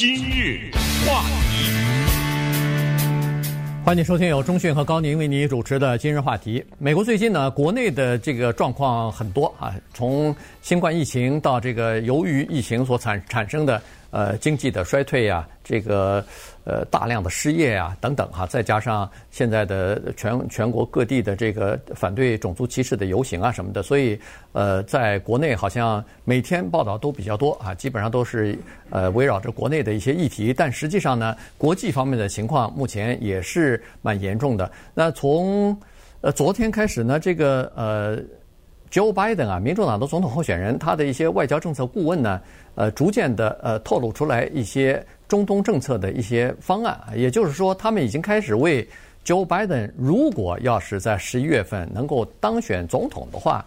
今日话题，欢迎收听由中讯和高宁为您主持的今日话题。美国最近呢，国内的这个状况很多啊，从新冠疫情到这个由于疫情所产产生的。呃，经济的衰退呀，这个呃大量的失业啊等等哈，再加上现在的全全国各地的这个反对种族歧视的游行啊什么的，所以呃，在国内好像每天报道都比较多啊，基本上都是呃围绕着国内的一些议题，但实际上呢，国际方面的情况目前也是蛮严重的。那从呃昨天开始呢，这个呃。Joe Biden 啊，民主党的总统候选人，他的一些外交政策顾问呢，呃，逐渐的呃透露出来一些中东政策的一些方案。也就是说，他们已经开始为 Joe Biden 如果要是在十一月份能够当选总统的话，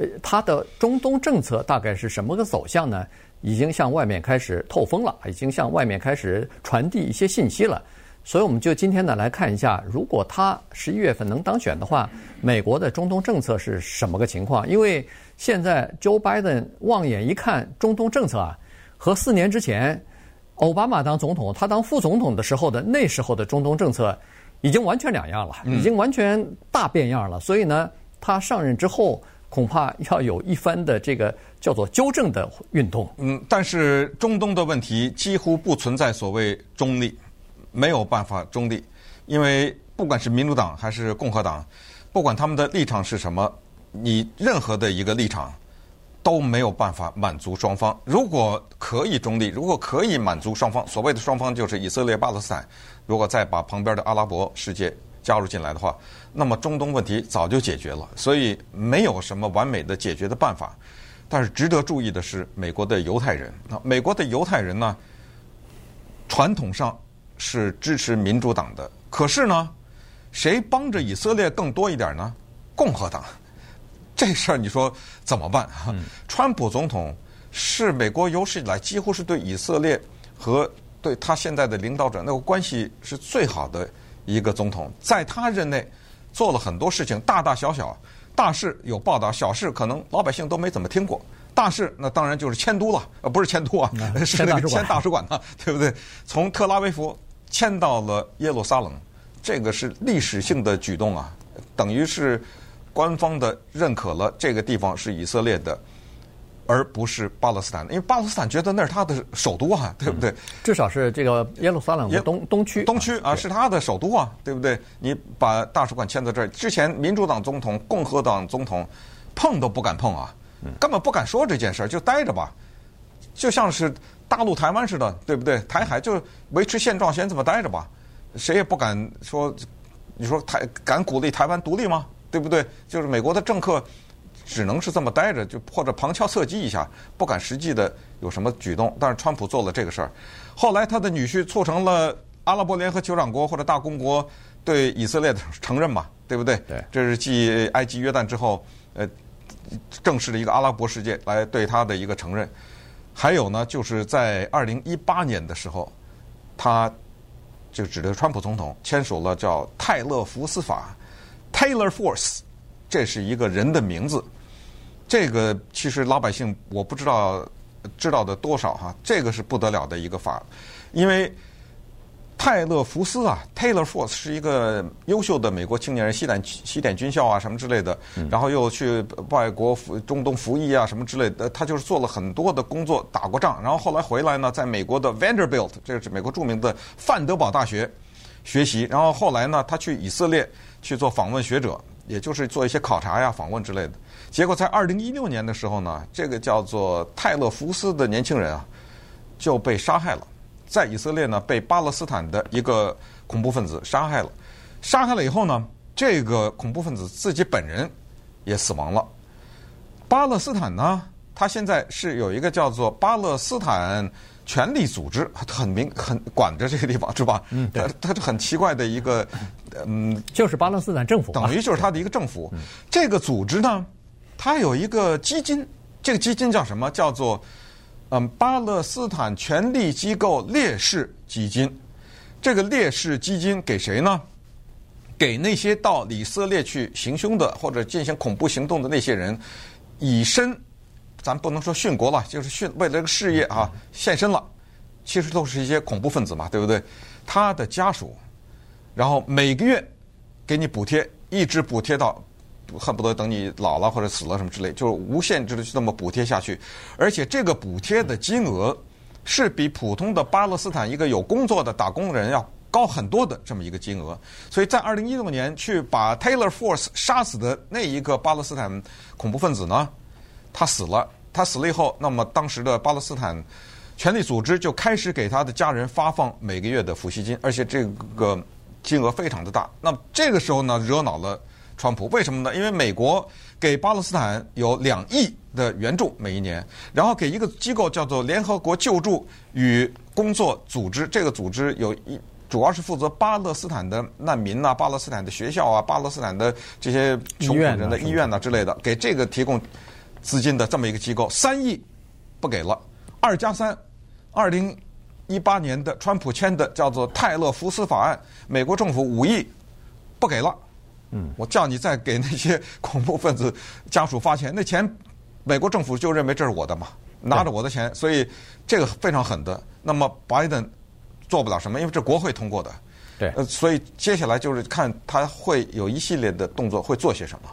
呃，他的中东政策大概是什么个走向呢？已经向外面开始透风了，已经向外面开始传递一些信息了。所以我们就今天呢来看一下，如果他十一月份能当选的话，美国的中东政策是什么个情况？因为现在 Joe Biden 望眼一看，中东政策啊，和四年之前奥巴马当总统，他当副总统的时候的那时候的中东政策已经完全两样了，已经完全大变样了。所以呢，他上任之后恐怕要有一番的这个叫做纠正的运动。嗯，但是中东的问题几乎不存在所谓中立。没有办法中立，因为不管是民主党还是共和党，不管他们的立场是什么，你任何的一个立场都没有办法满足双方。如果可以中立，如果可以满足双方，所谓的双方就是以色列、巴勒斯坦，如果再把旁边的阿拉伯世界加入进来的话，那么中东问题早就解决了。所以没有什么完美的解决的办法。但是值得注意的是，美国的犹太人，那美国的犹太人呢，传统上。是支持民主党的，可是呢，谁帮着以色列更多一点呢？共和党。这事儿你说怎么办？嗯、川普总统是美国有史以来几乎是对以色列和对他现在的领导者那个关系是最好的一个总统，在他任内做了很多事情，大大小小，大事有报道，小事可能老百姓都没怎么听过。大事那当然就是迁都了，呃，不是迁都啊，嗯、是那个迁大使馆呢，对不对？从特拉维夫。迁到了耶路撒冷，这个是历史性的举动啊，等于是官方的认可了这个地方是以色列的，而不是巴勒斯坦的。因为巴勒斯坦觉得那是他的首都啊，对不对？至少是这个耶路撒冷的东东区，东区啊，是他的首都啊，对不对？你把大使馆迁到这儿，之前民主党总统、共和党总统碰都不敢碰啊，根本不敢说这件事儿，就待着吧，就像是。大陆台湾似的，对不对？台海就维持现状，先这么待着吧。谁也不敢说，你说台敢鼓励台湾独立吗？对不对？就是美国的政客只能是这么待着，就或者旁敲侧击一下，不敢实际的有什么举动。但是川普做了这个事儿，后来他的女婿促成了阿拉伯联合酋长国或者大公国对以色列的承认嘛，对不对？对，这是继埃及、约旦之后，呃，正式的一个阿拉伯世界来对他的一个承认。还有呢，就是在二零一八年的时候，他就指着川普总统签署了叫泰勒福斯法 （Taylor Force），这是一个人的名字。这个其实老百姓我不知道知道的多少哈，这个是不得了的一个法，因为。泰勒福斯啊，Taylor Force 是一个优秀的美国青年人，西点西点军校啊什么之类的，然后又去外国服中东服役啊什么之类的，他就是做了很多的工作，打过仗，然后后来回来呢，在美国的 Vanderbilt，这是美国著名的范德堡大学学习，然后后来呢，他去以色列去做访问学者，也就是做一些考察呀、访问之类的。结果在二零一六年的时候呢，这个叫做泰勒福斯的年轻人啊，就被杀害了。在以色列呢，被巴勒斯坦的一个恐怖分子杀害了。杀害了以后呢，这个恐怖分子自己本人也死亡了。巴勒斯坦呢，他现在是有一个叫做巴勒斯坦权力组织，很明很管着这个地方是吧？嗯，对。他是很奇怪的一个，嗯，就是巴勒斯坦政府，等于就是他的一个政府。这个组织呢，它有一个基金，这个基金叫什么？叫做。嗯，巴勒斯坦权力机构烈士基金，这个烈士基金给谁呢？给那些到以色列去行凶的或者进行恐怖行动的那些人，以身，咱不能说殉国了，就是殉为了这个事业啊献身了，其实都是一些恐怖分子嘛，对不对？他的家属，然后每个月给你补贴，一直补贴到恨不得等你老了或者死了什么之类，就是无限制的这么补贴下去，而且这个补贴的金额是比普通的巴勒斯坦一个有工作的打工人要高很多的这么一个金额。所以在二零一六年去把 Taylor Force 杀死的那一个巴勒斯坦恐怖分子呢，他死了，他死了以后，那么当时的巴勒斯坦。权力组织就开始给他的家人发放每个月的抚恤金，而且这个金额非常的大。那么这个时候呢，惹恼了川普。为什么呢？因为美国给巴勒斯坦有两亿的援助每一年，然后给一个机构叫做联合国救助与工作组织，这个组织有一主要是负责巴勒斯坦的难民呐、啊、巴勒斯坦的学校啊、巴勒斯坦的这些穷苦人的医院呐、啊、之类的，给这个提供资金的这么一个机构，三亿不给了，二加三。二零一八年的川普签的叫做泰勒福斯法案，美国政府五亿不给了，嗯，我叫你再给那些恐怖分子家属发钱，那钱美国政府就认为这是我的嘛，拿着我的钱，所以这个非常狠的。那么拜登做不了什么，因为这国会通过的，对，呃，所以接下来就是看他会有一系列的动作，会做些什么。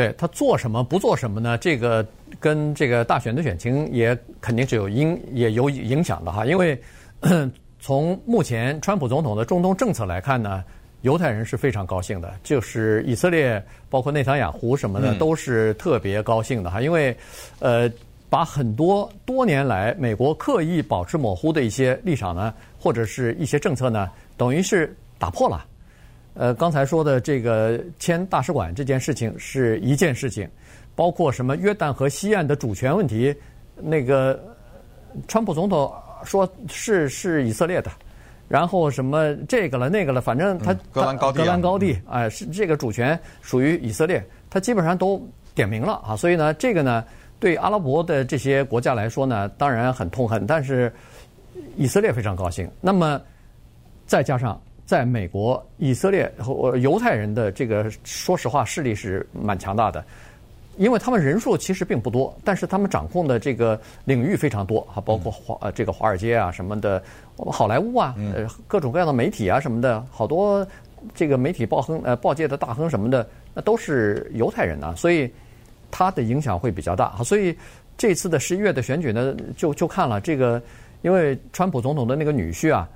对他做什么不做什么呢？这个跟这个大选的选情也肯定是有影也有影响的哈。因为 从目前川普总统的中东政策来看呢，犹太人是非常高兴的，就是以色列包括内塔尼亚胡什么的都是特别高兴的哈。因为呃，把很多多年来美国刻意保持模糊的一些立场呢，或者是一些政策呢，等于是打破了。呃，刚才说的这个签大使馆这件事情是一件事情，包括什么约旦河西岸的主权问题，那个川普总统说是是以色列的，然后什么这个了那个了，反正他格兰高地，戈兰高地，哎，是这个主权属于以色列，他基本上都点名了啊，所以呢，这个呢，对阿拉伯的这些国家来说呢，当然很痛恨，但是以色列非常高兴。那么再加上。在美国、以色列和犹太人的这个，说实话势力是蛮强大的，因为他们人数其实并不多，但是他们掌控的这个领域非常多啊，包括华呃这个华尔街啊什么的，好莱坞啊，呃各种各样的媒体啊什么的，好多这个媒体报亨呃报界的大亨什么的，那都是犹太人啊，所以他的影响会比较大。所以这次的十一月的选举呢，就就看了这个，因为川普总统的那个女婿啊。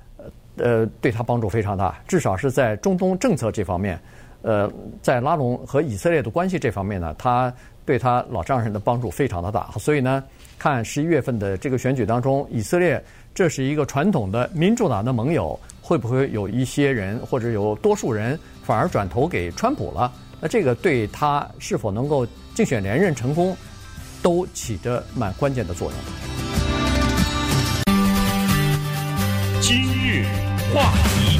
呃，对他帮助非常大，至少是在中东政策这方面，呃，在拉拢和以色列的关系这方面呢，他对他老丈人的帮助非常的大。所以呢，看十一月份的这个选举当中，以色列这是一个传统的民主党的盟友，会不会有一些人或者有多数人反而转投给川普了？那这个对他是否能够竞选连任成功，都起着蛮关键的作用。话题，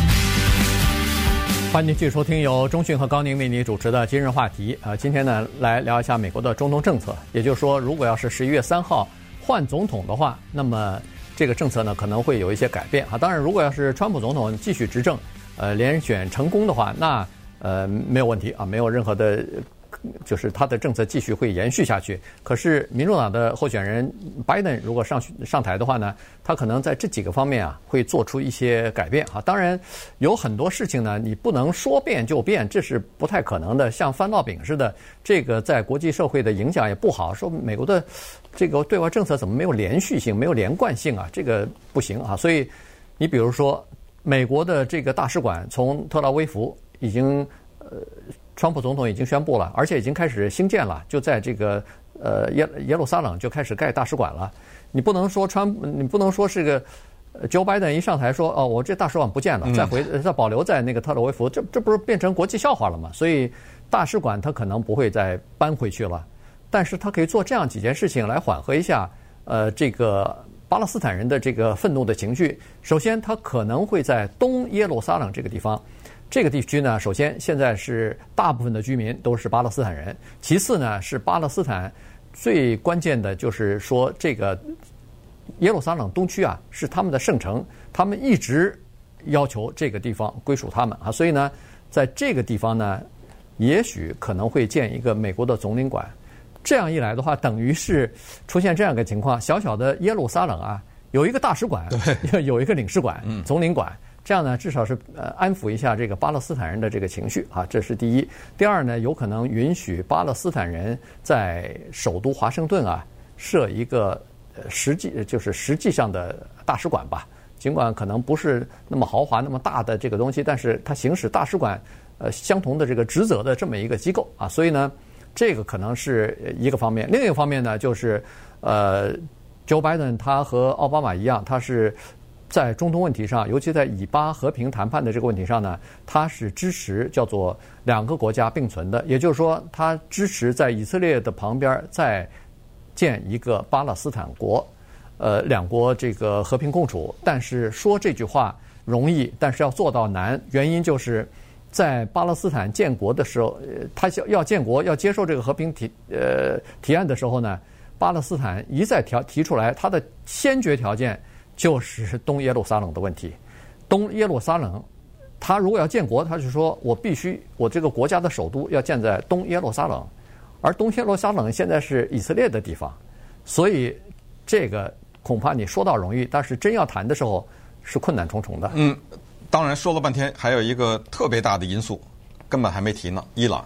欢迎继续收听由中讯和高宁为你主持的今日话题。啊，今天呢，来聊一下美国的中东政策。也就是说，如果要是十一月三号换总统的话，那么这个政策呢可能会有一些改变。啊，当然，如果要是川普总统继续执政，呃，连选成功的话，那呃没有问题啊，没有任何的。就是他的政策继续会延续下去。可是民主党的候选人拜登如果上上台的话呢，他可能在这几个方面啊会做出一些改变啊。当然有很多事情呢，你不能说变就变，这是不太可能的。像翻烙饼似的，这个在国际社会的影响也不好。说美国的这个对外政策怎么没有连续性、没有连贯性啊？这个不行啊。所以你比如说，美国的这个大使馆从特拉维夫已经呃。川普总统已经宣布了，而且已经开始兴建了，就在这个呃耶耶路撒冷就开始盖大使馆了。你不能说川，你不能说是个 Joe Biden 一上台说哦，我这大使馆不见了，再回再保留在那个特洛维夫，这这不是变成国际笑话了吗？所以大使馆他可能不会再搬回去了，但是他可以做这样几件事情来缓和一下呃这个巴勒斯坦人的这个愤怒的情绪。首先，他可能会在东耶路撒冷这个地方。这个地区呢，首先现在是大部分的居民都是巴勒斯坦人。其次呢，是巴勒斯坦最关键的就是说，这个耶路撒冷东区啊是他们的圣城，他们一直要求这个地方归属他们啊。所以呢，在这个地方呢，也许可能会建一个美国的总领馆。这样一来的话，等于是出现这样一个情况：小小的耶路撒冷啊，有一个大使馆，有一个领事馆、总领馆，这样呢，至少是呃安抚一下这个巴勒斯坦人的这个情绪啊，这是第一。第二呢，有可能允许巴勒斯坦人在首都华盛顿啊设一个实际就是实际上的大使馆吧，尽管可能不是那么豪华、那么大的这个东西，但是它行使大使馆呃相同的这个职责的这么一个机构啊，所以呢，这个可能是一个方面。另一个方面呢，就是呃。Joe Biden 他和奥巴马一样，他是在中东问题上，尤其在以巴和平谈判的这个问题上呢，他是支持叫做两个国家并存的，也就是说，他支持在以色列的旁边再建一个巴勒斯坦国，呃，两国这个和平共处。但是说这句话容易，但是要做到难，原因就是在巴勒斯坦建国的时候，呃他要要建国要接受这个和平提呃提案的时候呢。巴勒斯坦一再提提出来，他的先决条件就是东耶路撒冷的问题。东耶路撒冷，他如果要建国，他就说我必须我这个国家的首都要建在东耶路撒冷，而东耶路撒冷现在是以色列的地方，所以这个恐怕你说到容易，但是真要谈的时候是困难重重的。嗯，当然说了半天，还有一个特别大的因素根本还没提呢，伊朗，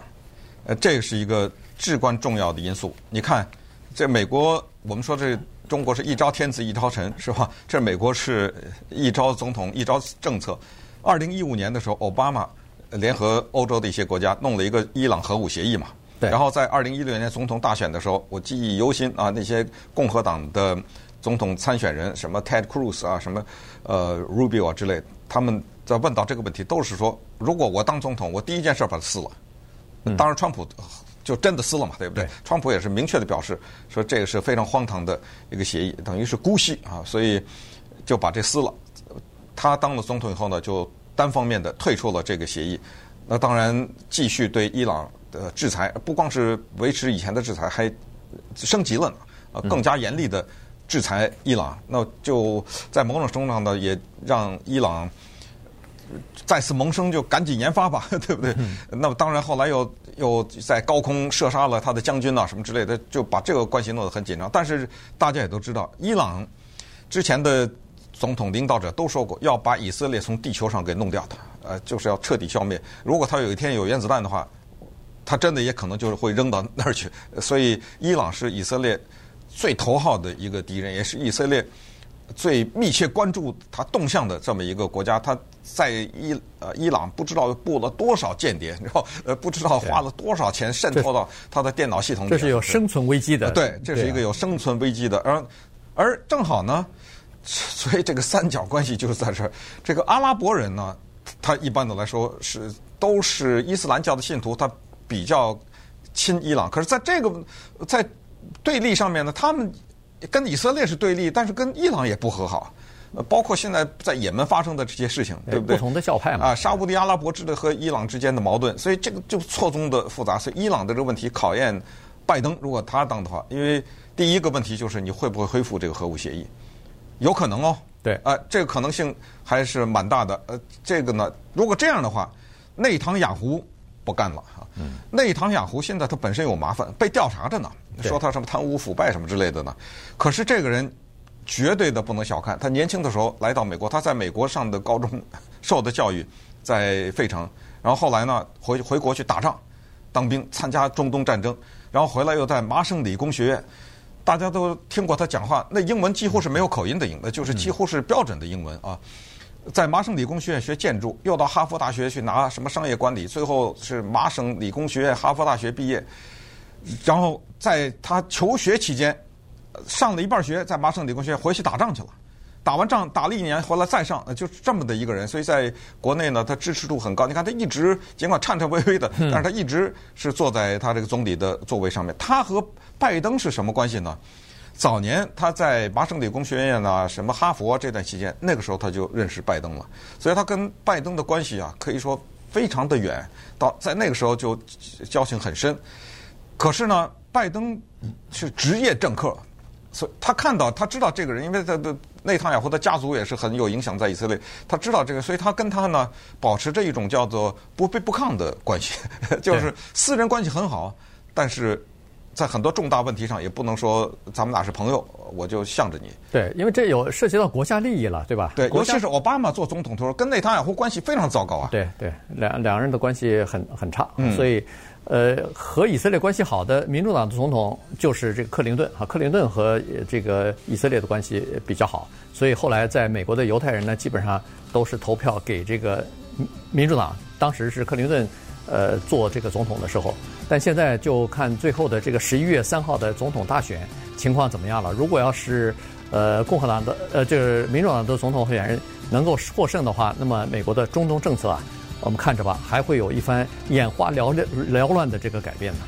呃，这个是一个至关重要的因素。你看。这美国，我们说这中国是一朝天子一朝臣，是吧？这美国是一朝总统一朝政策。二零一五年的时候，奥巴马联合欧洲的一些国家弄了一个伊朗核武协议嘛。对。然后在二零一六年总统大选的时候，我记忆犹新啊，那些共和党的总统参选人，什么 Ted Cruz 啊，什么呃 Rubio 啊之类，他们在问到这个问题，都是说，如果我当总统，我第一件事把它撕了。当然，川普。就真的撕了嘛，对不对？川普也是明确的表示说，这个是非常荒唐的一个协议，等于是姑息啊，所以就把这撕了。他当了总统以后呢，就单方面的退出了这个协议。那当然继续对伊朗的制裁，不光是维持以前的制裁，还升级了呢，啊，更加严厉的制裁伊朗。那就在某种程度上呢，也让伊朗。再次萌生，就赶紧研发吧，对不对？嗯、那么当然，后来又又在高空射杀了他的将军啊，什么之类的，就把这个关系弄得很紧张。但是大家也都知道，伊朗之前的总统领导者都说过，要把以色列从地球上给弄掉的，呃，就是要彻底消灭。如果他有一天有原子弹的话，他真的也可能就是会扔到那儿去。所以，伊朗是以色列最头号的一个敌人，也是以色列。最密切关注它动向的这么一个国家，它在伊呃伊朗不知道布了多少间谍，然后呃不知道花了多少钱渗透到它的电脑系统里。这是有生存危机的。对，这是一个有生存危机的。而而正好呢，所以这个三角关系就是在这儿。这个阿拉伯人呢，他一般的来说是都是伊斯兰教的信徒，他比较亲伊朗。可是在这个在对立上面呢，他们。跟以色列是对立，但是跟伊朗也不和好，呃，包括现在在也门发生的这些事情，对不对？不同的教派嘛。啊，沙乌地阿拉伯之的和伊朗之间的矛盾，所以这个就错综的复杂。所以伊朗的这个问题考验拜登，如果他当的话，因为第一个问题就是你会不会恢复这个核武协议？有可能哦。对。啊，这个可能性还是蛮大的。呃，这个呢，如果这样的话，内塔尼亚胡不干了哈。嗯。内塔尼亚胡现在他本身有麻烦，被调查着呢。说他什么贪污腐败什么之类的呢？可是这个人绝对的不能小看。他年轻的时候来到美国，他在美国上的高中，受的教育在费城，然后后来呢回回国去打仗，当兵参加中东战争，然后回来又在麻省理工学院，大家都听过他讲话，那英文几乎是没有口音的英文，就是几乎是标准的英文啊。在麻省理工学院学建筑，又到哈佛大学去拿什么商业管理，最后是麻省理工学院、哈佛大学毕业。然后在他求学期间，上了一半学，在麻省理工学院回去打仗去了，打完仗打了一年，回来再上，就这么的一个人。所以在国内呢，他支持度很高。你看他一直尽管颤颤巍巍的，但是他一直是坐在他这个总理的座位上面。他和拜登是什么关系呢？早年他在麻省理工学院啊，什么哈佛这段期间，那个时候他就认识拜登了，所以他跟拜登的关系啊，可以说非常的远，到在那个时候就交情很深。可是呢，拜登是职业政客，所以他看到他知道这个人，因为他的内塔尼亚胡的家族也是很有影响在以色列，他知道这个，所以他跟他呢保持着一种叫做不卑不亢的关系，就是私人关系很好，但是在很多重大问题上也不能说咱们俩是朋友，我就向着你。对，因为这有涉及到国家利益了，对吧？对，尤其是奥巴马做总统的时候，跟内塔尼亚胡关系非常糟糕啊。对对，两两人的关系很很差，嗯、所以呃，和以色列关系好的民主党的总统就是这个克林顿啊，克林顿和这个以色列的关系比较好，所以后来在美国的犹太人呢，基本上都是投票给这个民主党。当时是克林顿。呃，做这个总统的时候，但现在就看最后的这个十一月三号的总统大选情况怎么样了。如果要是呃共和党的呃就是民主党的总统候选人能够获胜的话，那么美国的中东政策啊，我们看着吧，还会有一番眼花缭乱缭乱的这个改变呢。